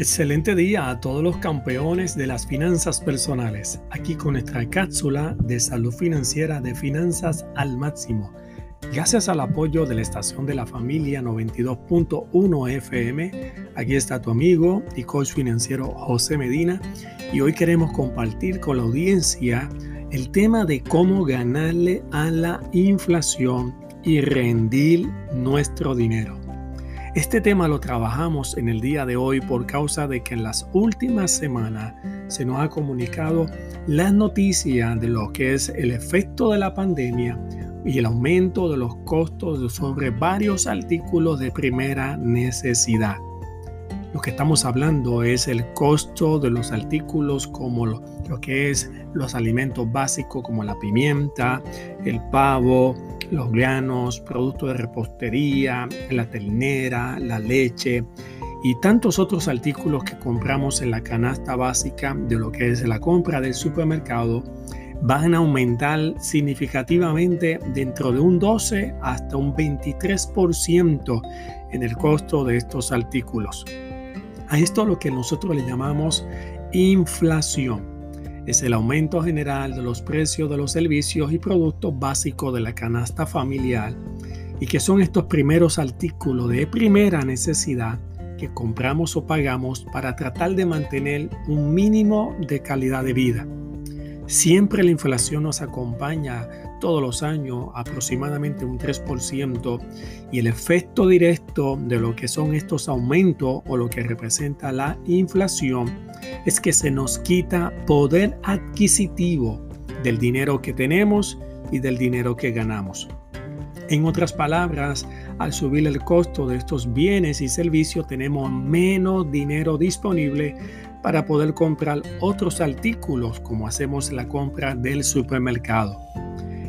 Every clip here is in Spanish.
Excelente día a todos los campeones de las finanzas personales, aquí con nuestra cápsula de salud financiera de finanzas al máximo. Gracias al apoyo de la estación de la familia 92.1 FM, aquí está tu amigo y coach financiero José Medina y hoy queremos compartir con la audiencia el tema de cómo ganarle a la inflación y rendir nuestro dinero. Este tema lo trabajamos en el día de hoy por causa de que en las últimas semanas se nos ha comunicado las noticias de lo que es el efecto de la pandemia y el aumento de los costos sobre varios artículos de primera necesidad. Lo que estamos hablando es el costo de los artículos como lo, lo que es los alimentos básicos como la pimienta, el pavo, los granos, productos de repostería, la ternera, la leche y tantos otros artículos que compramos en la canasta básica de lo que es la compra del supermercado van a aumentar significativamente dentro de un 12 hasta un 23% en el costo de estos artículos. A esto lo que nosotros le llamamos inflación es el aumento general de los precios de los servicios y productos básicos de la canasta familiar y que son estos primeros artículos de primera necesidad que compramos o pagamos para tratar de mantener un mínimo de calidad de vida. Siempre la inflación nos acompaña todos los años aproximadamente un 3% y el efecto directo de lo que son estos aumentos o lo que representa la inflación es que se nos quita poder adquisitivo del dinero que tenemos y del dinero que ganamos. En otras palabras, al subir el costo de estos bienes y servicios tenemos menos dinero disponible para poder comprar otros artículos como hacemos la compra del supermercado.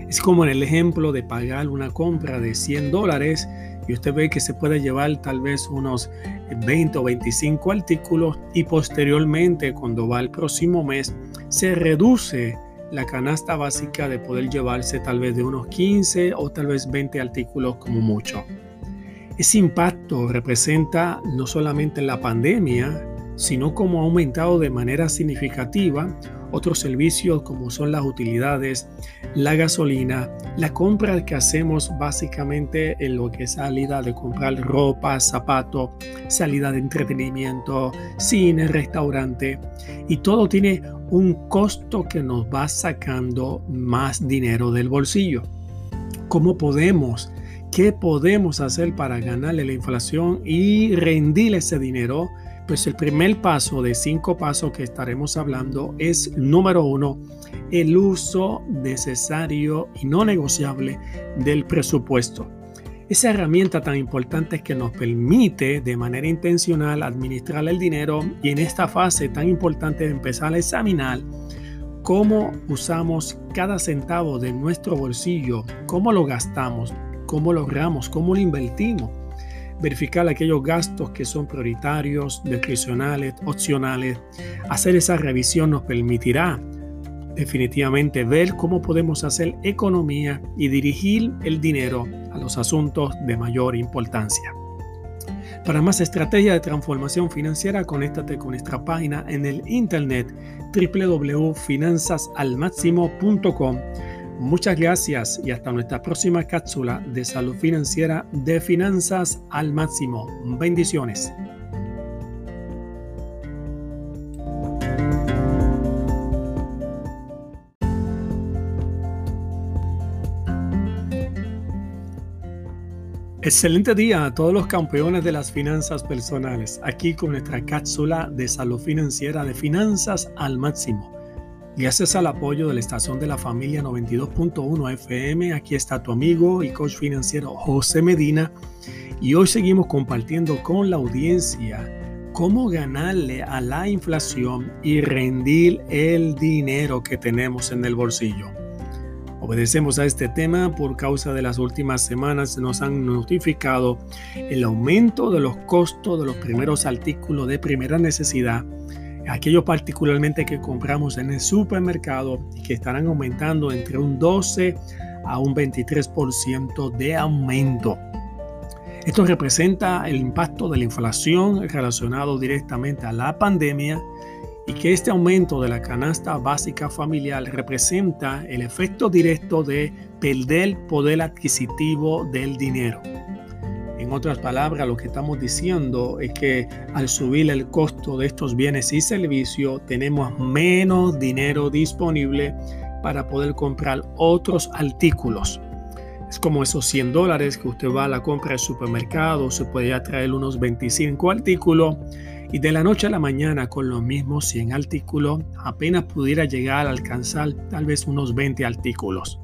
Es como en el ejemplo de pagar una compra de 100 dólares y usted ve que se puede llevar tal vez unos 20 o 25 artículos y posteriormente cuando va el próximo mes se reduce la canasta básica de poder llevarse tal vez de unos 15 o tal vez 20 artículos como mucho. Ese impacto representa no solamente la pandemia, sino como ha aumentado de manera significativa otros servicios como son las utilidades, la gasolina, la compra que hacemos básicamente en lo que es salida de comprar ropa, zapatos, salida de entretenimiento, cine, restaurante y todo tiene un costo que nos va sacando más dinero del bolsillo. ¿Cómo podemos? ¿Qué podemos hacer para ganarle la inflación y rendir ese dinero? Pues el primer paso de cinco pasos que estaremos hablando es, número uno, el uso necesario y no negociable del presupuesto. Esa herramienta tan importante que nos permite de manera intencional administrar el dinero y en esta fase tan importante de empezar a examinar cómo usamos cada centavo de nuestro bolsillo, cómo lo gastamos, cómo logramos, cómo lo invertimos verificar aquellos gastos que son prioritarios, discrecionales, opcionales. Hacer esa revisión nos permitirá definitivamente ver cómo podemos hacer economía y dirigir el dinero a los asuntos de mayor importancia. Para más estrategia de transformación financiera, conéctate con nuestra página en el internet www.finanzasalmaximo.com Muchas gracias y hasta nuestra próxima cápsula de salud financiera de finanzas al máximo. Bendiciones. Excelente día a todos los campeones de las finanzas personales, aquí con nuestra cápsula de salud financiera de finanzas al máximo. Gracias al apoyo de la estación de la familia 92.1 FM, aquí está tu amigo y coach financiero José Medina y hoy seguimos compartiendo con la audiencia cómo ganarle a la inflación y rendir el dinero que tenemos en el bolsillo. Obedecemos a este tema por causa de las últimas semanas nos han notificado el aumento de los costos de los primeros artículos de primera necesidad aquellos particularmente que compramos en el supermercado y que estarán aumentando entre un 12 a un 23% de aumento. Esto representa el impacto de la inflación relacionado directamente a la pandemia y que este aumento de la canasta básica familiar representa el efecto directo de perder poder adquisitivo del dinero. Otras palabras, lo que estamos diciendo es que al subir el costo de estos bienes y servicios, tenemos menos dinero disponible para poder comprar otros artículos. Es como esos 100 dólares que usted va a la compra del supermercado, se puede traer unos 25 artículos y de la noche a la mañana con los mismos 100 artículos apenas pudiera llegar a alcanzar tal vez unos 20 artículos.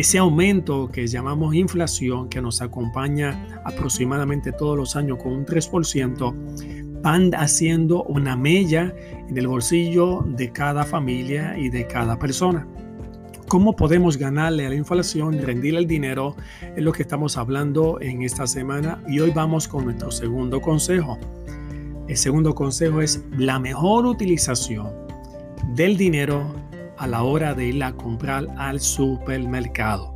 Ese aumento que llamamos inflación, que nos acompaña aproximadamente todos los años con un 3%, van haciendo una mella en el bolsillo de cada familia y de cada persona. ¿Cómo podemos ganarle a la inflación rendirle el dinero? Es lo que estamos hablando en esta semana y hoy vamos con nuestro segundo consejo. El segundo consejo es la mejor utilización del dinero a la hora de ir a comprar al supermercado.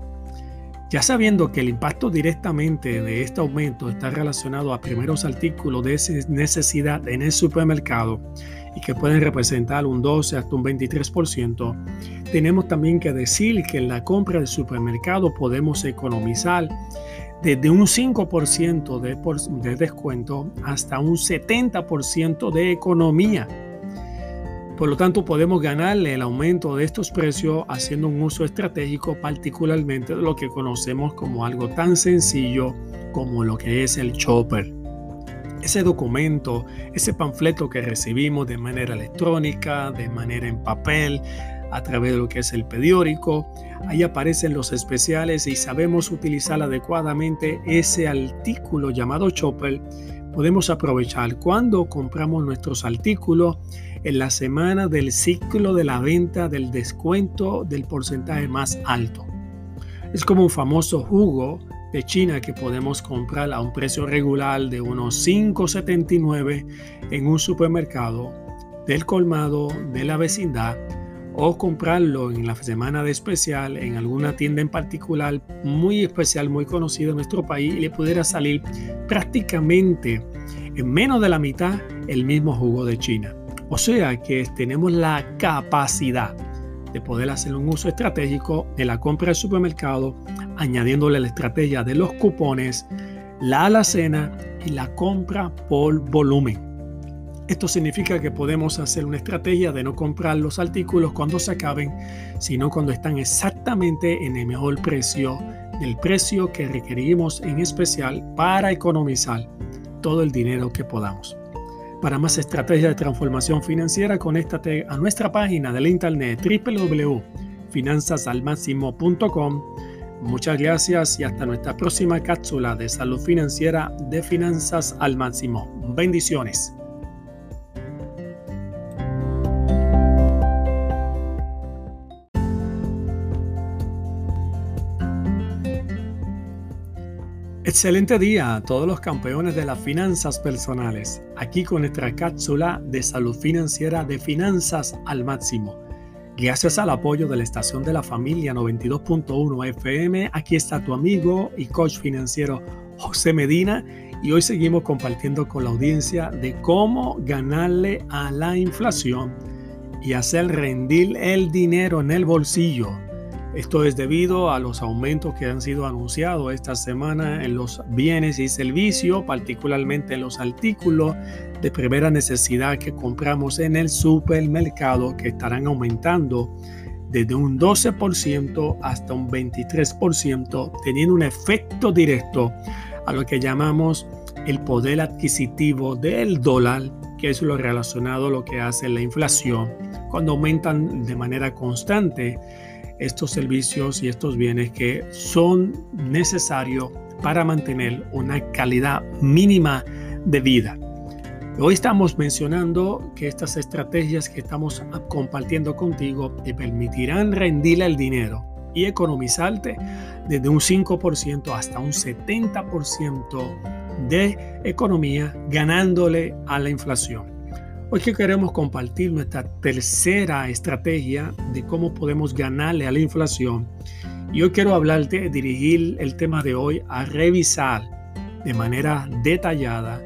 Ya sabiendo que el impacto directamente de este aumento está relacionado a primeros artículos de necesidad en el supermercado y que pueden representar un 12 hasta un 23%, tenemos también que decir que en la compra del supermercado podemos economizar desde un 5% de, de descuento hasta un 70% de economía. Por lo tanto, podemos ganarle el aumento de estos precios haciendo un uso estratégico particularmente de lo que conocemos como algo tan sencillo como lo que es el chopper. Ese documento, ese panfleto que recibimos de manera electrónica, de manera en papel, a través de lo que es el periódico. Ahí aparecen los especiales y sabemos utilizar adecuadamente ese artículo llamado Chopper. Podemos aprovechar cuando compramos nuestros artículos en la semana del ciclo de la venta del descuento del porcentaje más alto. Es como un famoso jugo de China que podemos comprar a un precio regular de unos 5.79 en un supermercado del colmado de la vecindad o comprarlo en la semana de especial en alguna tienda en particular muy especial, muy conocida en nuestro país y le pudiera salir prácticamente en menos de la mitad el mismo jugo de China. O sea que tenemos la capacidad de poder hacer un uso estratégico de la compra del supermercado, añadiéndole la estrategia de los cupones, la alacena y la compra por volumen. Esto significa que podemos hacer una estrategia de no comprar los artículos cuando se acaben, sino cuando están exactamente en el mejor precio, del precio que requerimos en especial para economizar todo el dinero que podamos. Para más estrategias de transformación financiera, conéctate a nuestra página del internet www.finanzasalmáximo.com. Muchas gracias y hasta nuestra próxima cápsula de salud financiera de Finanzas al Máximo. Bendiciones. Excelente día a todos los campeones de las finanzas personales, aquí con nuestra cápsula de salud financiera de finanzas al máximo. Gracias al apoyo de la estación de la familia 92.1 FM, aquí está tu amigo y coach financiero José Medina y hoy seguimos compartiendo con la audiencia de cómo ganarle a la inflación y hacer rendir el dinero en el bolsillo esto es debido a los aumentos que han sido anunciados esta semana en los bienes y servicios, particularmente en los artículos de primera necesidad que compramos en el supermercado, que estarán aumentando desde un 12% hasta un 23%, teniendo un efecto directo a lo que llamamos el poder adquisitivo del dólar, que es lo relacionado a lo que hace la inflación, cuando aumentan de manera constante estos servicios y estos bienes que son necesarios para mantener una calidad mínima de vida. Hoy estamos mencionando que estas estrategias que estamos compartiendo contigo te permitirán rendirle el dinero y economizarte desde un 5% hasta un 70% de economía ganándole a la inflación. Hoy que queremos compartir nuestra tercera estrategia de cómo podemos ganarle a la inflación. Y hoy quiero hablarte, dirigir el tema de hoy a revisar de manera detallada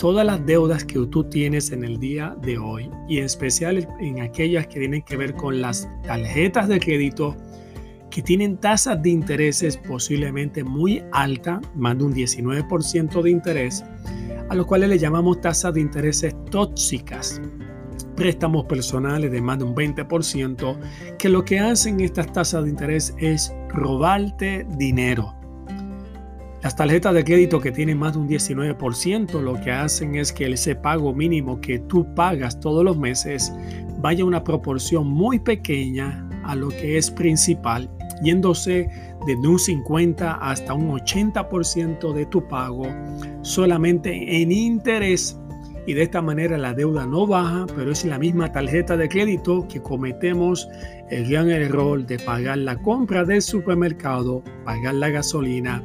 todas las deudas que tú tienes en el día de hoy y en especial en aquellas que tienen que ver con las tarjetas de crédito que tienen tasas de intereses posiblemente muy altas, más de un 19% de interés, a los cuales le llamamos tasas de intereses tóxicas. Préstamos personales de más de un 20%, que lo que hacen estas tasas de interés es robarte dinero. Las tarjetas de crédito que tienen más de un 19% lo que hacen es que ese pago mínimo que tú pagas todos los meses vaya una proporción muy pequeña a lo que es principal, yéndose desde un 50 hasta un 80% de tu pago solamente en interés y de esta manera la deuda no baja, pero es la misma tarjeta de crédito que cometemos el gran error de pagar la compra del supermercado, pagar la gasolina,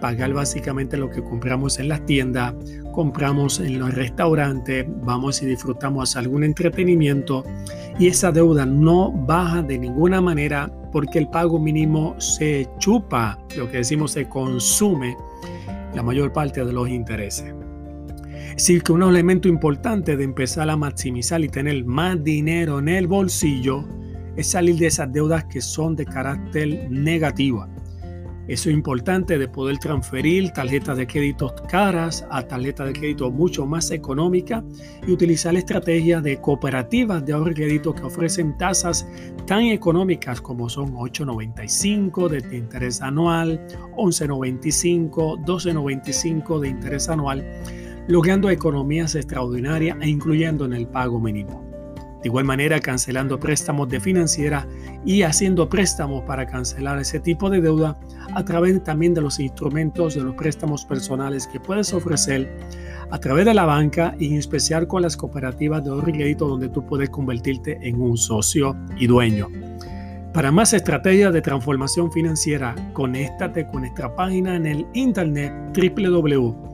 pagar básicamente lo que compramos en las tiendas, compramos en los restaurantes, vamos y disfrutamos algún entretenimiento y esa deuda no baja de ninguna manera porque el pago mínimo se chupa, lo que decimos se consume la mayor parte de los intereses. Así que un elemento importante de empezar a maximizar y tener más dinero en el bolsillo es salir de esas deudas que son de carácter negativo. Eso es importante de poder transferir tarjetas de crédito caras a tarjetas de crédito mucho más económicas y utilizar estrategias de cooperativas de ahorro y crédito que ofrecen tasas tan económicas como son 8.95 de interés anual, 11.95, 12.95 de interés anual logrando economías extraordinarias e incluyendo en el pago mínimo. De igual manera, cancelando préstamos de financiera y haciendo préstamos para cancelar ese tipo de deuda a través también de los instrumentos de los préstamos personales que puedes ofrecer a través de la banca y en especial con las cooperativas de ahorro y crédito donde tú puedes convertirte en un socio y dueño. Para más estrategias de transformación financiera, conéctate con nuestra página en el internet www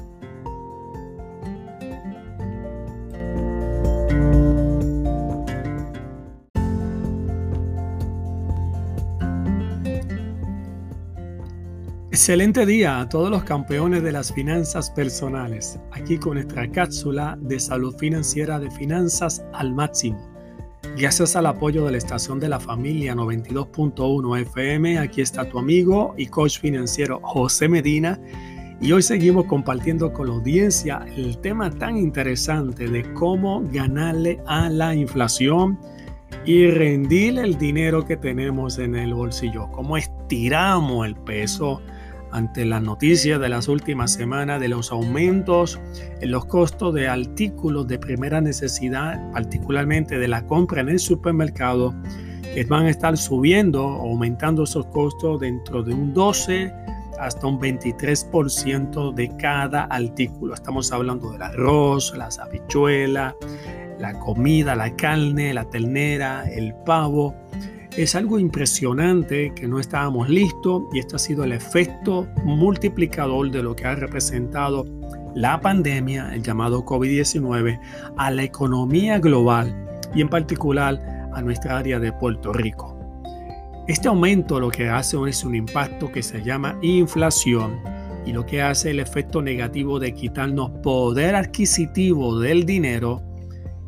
Excelente día a todos los campeones de las finanzas personales, aquí con nuestra cápsula de salud financiera de finanzas al máximo. Gracias al apoyo de la estación de la familia 92.1 FM, aquí está tu amigo y coach financiero José Medina. Y hoy seguimos compartiendo con la audiencia el tema tan interesante de cómo ganarle a la inflación y rendir el dinero que tenemos en el bolsillo, cómo estiramos el peso ante las noticias de las últimas semanas de los aumentos en los costos de artículos de primera necesidad, particularmente de la compra en el supermercado, que van a estar subiendo, aumentando esos costos dentro de un 12 hasta un 23% de cada artículo. Estamos hablando del arroz, las habichuelas, la comida, la carne, la ternera, el pavo es algo impresionante que no estábamos listos y esto ha sido el efecto multiplicador de lo que ha representado la pandemia, el llamado COVID-19, a la economía global y en particular a nuestra área de Puerto Rico. Este aumento lo que hace es un impacto que se llama inflación y lo que hace el efecto negativo de quitarnos poder adquisitivo del dinero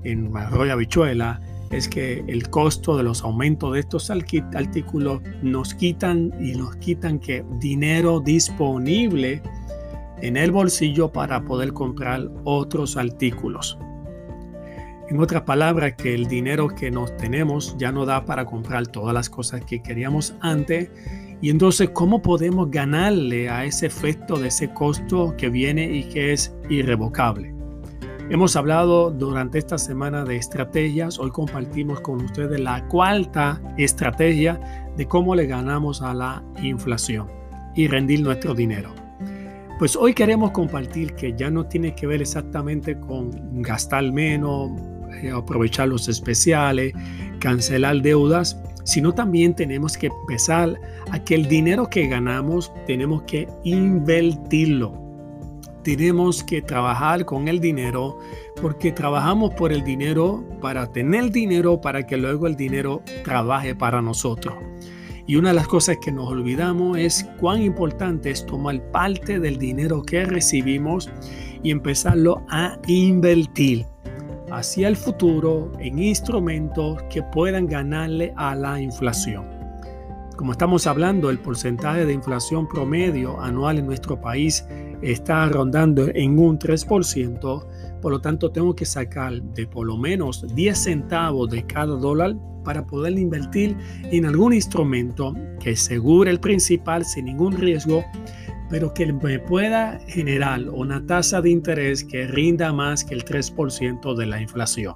en arroz y habichuela, es que el costo de los aumentos de estos artículos nos quitan y nos quitan que dinero disponible en el bolsillo para poder comprar otros artículos. En otras palabras, que el dinero que nos tenemos ya no da para comprar todas las cosas que queríamos antes. Y entonces, ¿cómo podemos ganarle a ese efecto de ese costo que viene y que es irrevocable? Hemos hablado durante esta semana de estrategias. Hoy compartimos con ustedes la cuarta estrategia de cómo le ganamos a la inflación y rendir nuestro dinero. Pues hoy queremos compartir que ya no tiene que ver exactamente con gastar menos, eh, aprovechar los especiales, cancelar deudas, sino también tenemos que empezar a que el dinero que ganamos tenemos que invertirlo tenemos que trabajar con el dinero porque trabajamos por el dinero para tener dinero para que luego el dinero trabaje para nosotros. Y una de las cosas que nos olvidamos es cuán importante es tomar parte del dinero que recibimos y empezarlo a invertir hacia el futuro en instrumentos que puedan ganarle a la inflación. Como estamos hablando, el porcentaje de inflación promedio anual en nuestro país está rondando en un 3%, por lo tanto tengo que sacar de por lo menos 10 centavos de cada dólar para poder invertir en algún instrumento que asegure el principal sin ningún riesgo, pero que me pueda generar una tasa de interés que rinda más que el 3% de la inflación.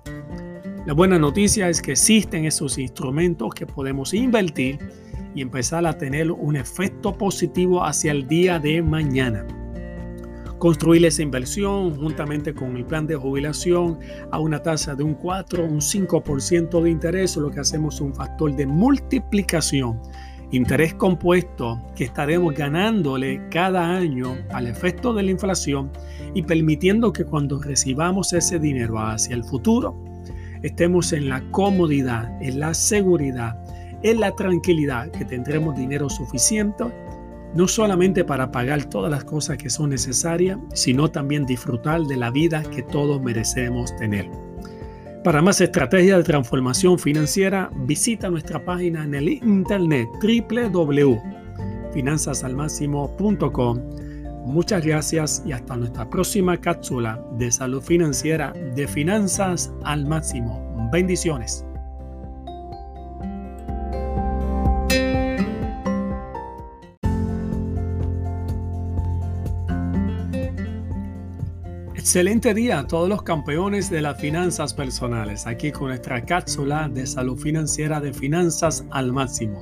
La buena noticia es que existen esos instrumentos que podemos invertir y empezar a tener un efecto positivo hacia el día de mañana construir esa inversión juntamente con el plan de jubilación a una tasa de un 4, un 5% de interés, lo que hacemos es un factor de multiplicación, interés compuesto que estaremos ganándole cada año al efecto de la inflación y permitiendo que cuando recibamos ese dinero hacia el futuro, estemos en la comodidad, en la seguridad, en la tranquilidad que tendremos dinero suficiente no solamente para pagar todas las cosas que son necesarias, sino también disfrutar de la vida que todos merecemos tener. Para más estrategias de transformación financiera, visita nuestra página en el internet www.finanzasalmáximo.com. Muchas gracias y hasta nuestra próxima cápsula de salud financiera de Finanzas al Máximo. Bendiciones. Excelente día a todos los campeones de las finanzas personales, aquí con nuestra cápsula de salud financiera de finanzas al máximo.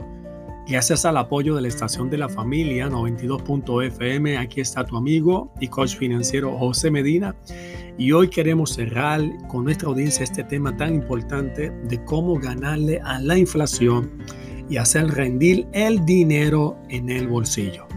Gracias al apoyo de la estación de la familia 92.fm, aquí está tu amigo y coach financiero José Medina. Y hoy queremos cerrar con nuestra audiencia este tema tan importante de cómo ganarle a la inflación y hacer rendir el dinero en el bolsillo.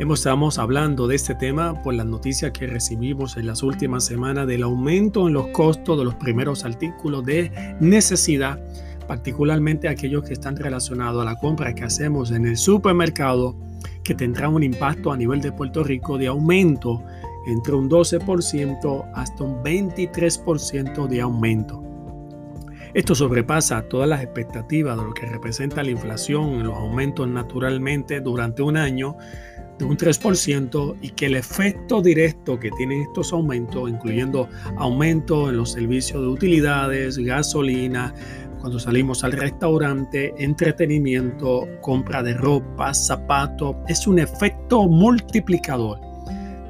Estamos hablando de este tema por las noticias que recibimos en las últimas semanas del aumento en los costos de los primeros artículos de necesidad, particularmente aquellos que están relacionados a la compra que hacemos en el supermercado, que tendrá un impacto a nivel de Puerto Rico de aumento entre un 12% hasta un 23% de aumento. Esto sobrepasa todas las expectativas de lo que representa la inflación, los aumentos naturalmente durante un año de un 3% y que el efecto directo que tienen estos aumentos, incluyendo aumento en los servicios de utilidades, gasolina, cuando salimos al restaurante, entretenimiento, compra de ropa, zapatos, es un efecto multiplicador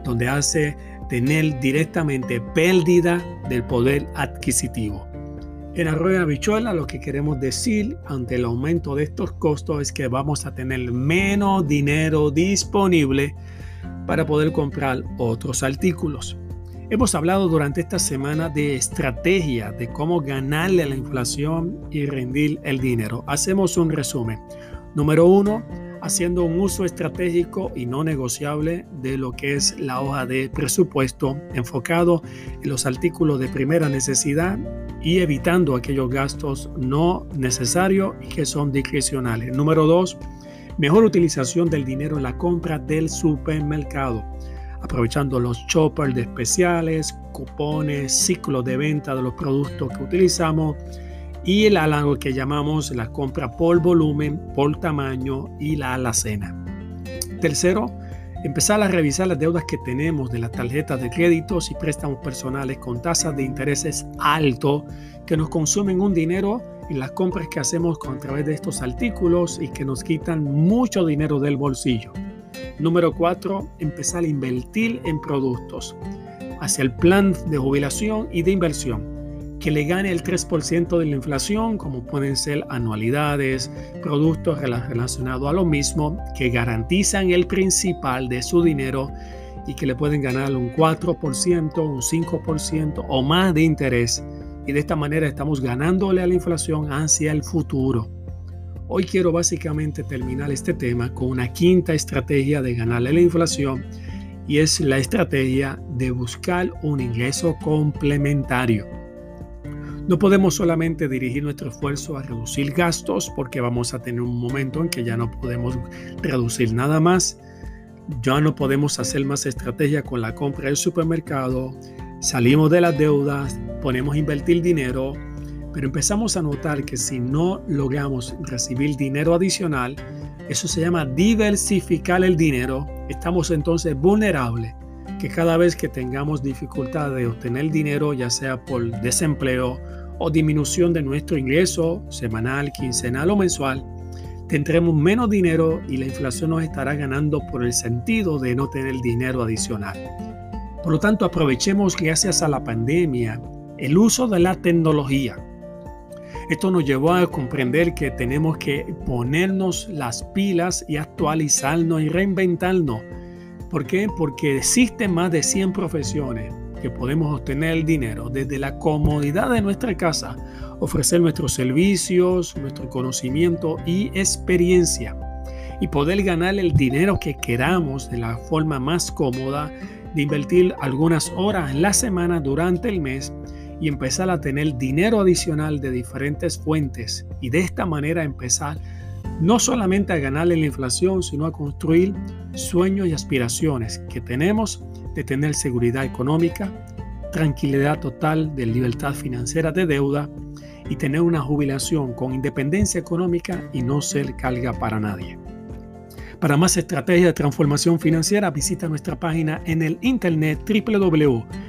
donde hace tener directamente pérdida del poder adquisitivo. En Arroyo Habichuela lo que queremos decir ante el aumento de estos costos es que vamos a tener menos dinero disponible para poder comprar otros artículos. Hemos hablado durante esta semana de estrategia de cómo ganarle a la inflación y rendir el dinero. Hacemos un resumen. Número uno, haciendo un uso estratégico y no negociable de lo que es la hoja de presupuesto enfocado en los artículos de primera necesidad y evitando aquellos gastos no necesarios y que son discrecionales. Número dos, mejor utilización del dinero en la compra del supermercado, aprovechando los choppers de especiales, cupones, ciclos de venta de los productos que utilizamos y el algo que llamamos la compra por volumen, por tamaño y la alacena. Tercero, empezar a revisar las deudas que tenemos de las tarjetas de créditos y préstamos personales con tasas de intereses altos que nos consumen un dinero en las compras que hacemos a través de estos artículos y que nos quitan mucho dinero del bolsillo. Número 4. Empezar a invertir en productos hacia el plan de jubilación y de inversión que le gane el 3% de la inflación, como pueden ser anualidades, productos relacionados a lo mismo, que garantizan el principal de su dinero y que le pueden ganar un 4%, un 5% o más de interés. Y de esta manera estamos ganándole a la inflación hacia el futuro. Hoy quiero básicamente terminar este tema con una quinta estrategia de ganarle la inflación y es la estrategia de buscar un ingreso complementario. No podemos solamente dirigir nuestro esfuerzo a reducir gastos porque vamos a tener un momento en que ya no podemos reducir nada más. Ya no podemos hacer más estrategia con la compra del supermercado. Salimos de las deudas, ponemos a invertir dinero, pero empezamos a notar que si no logramos recibir dinero adicional, eso se llama diversificar el dinero, estamos entonces vulnerables que cada vez que tengamos dificultad de obtener dinero, ya sea por desempleo o disminución de nuestro ingreso semanal, quincenal o mensual, tendremos menos dinero y la inflación nos estará ganando por el sentido de no tener dinero adicional. Por lo tanto, aprovechemos gracias a la pandemia el uso de la tecnología. Esto nos llevó a comprender que tenemos que ponernos las pilas y actualizarnos y reinventarnos ¿Por qué? Porque existen más de 100 profesiones que podemos obtener el dinero desde la comodidad de nuestra casa, ofrecer nuestros servicios, nuestro conocimiento y experiencia y poder ganar el dinero que queramos de la forma más cómoda, de invertir algunas horas en la semana durante el mes y empezar a tener dinero adicional de diferentes fuentes y de esta manera empezar no solamente a ganarle la inflación, sino a construir sueños y aspiraciones que tenemos de tener seguridad económica, tranquilidad total de libertad financiera de deuda y tener una jubilación con independencia económica y no ser carga para nadie. Para más estrategias de transformación financiera, visita nuestra página en el internet